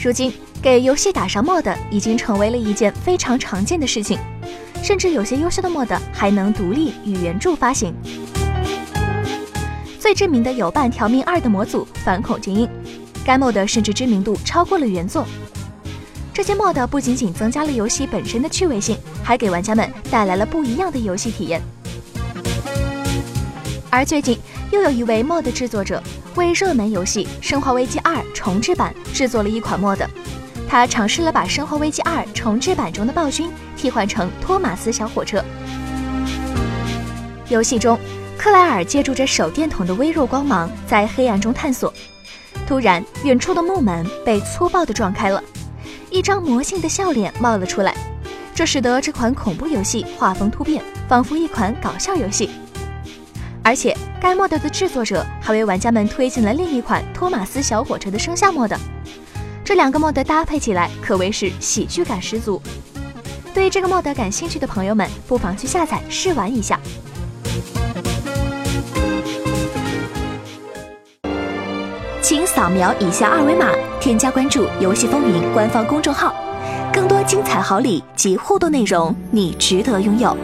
如今，给游戏打上 mod 已经成为了一件非常常见的事情，甚至有些优秀的 mod 还能独立与原著发行。最知名的有《半条命二》的模组《反恐精英》，该 mod 甚至知名度超过了原作。这些 mod 不仅仅增加了游戏本身的趣味性，还给玩家们带来了不一样的游戏体验。而最近，又有一位 mod 制作者为热门游戏《生化危机二》重置版制作了一款 mod。他尝试了把《生化危机二》重置版中的暴君替换成托马斯小火车。游戏中，克莱尔借助着手电筒的微弱光芒在黑暗中探索。突然，远处的木门被粗暴地撞开了，一张魔性的笑脸冒了出来，这使得这款恐怖游戏画风突变，仿佛一款搞笑游戏。而且，该 mod 的制作者还为玩家们推荐了另一款托马斯小火车的声效 mod，这两个 mod 搭配起来可谓是喜剧感十足。对这个 mod 感兴趣的朋友们，不妨去下载试玩一下。请扫描以下二维码，添加关注“游戏风云”官方公众号，更多精彩好礼及互动内容，你值得拥有。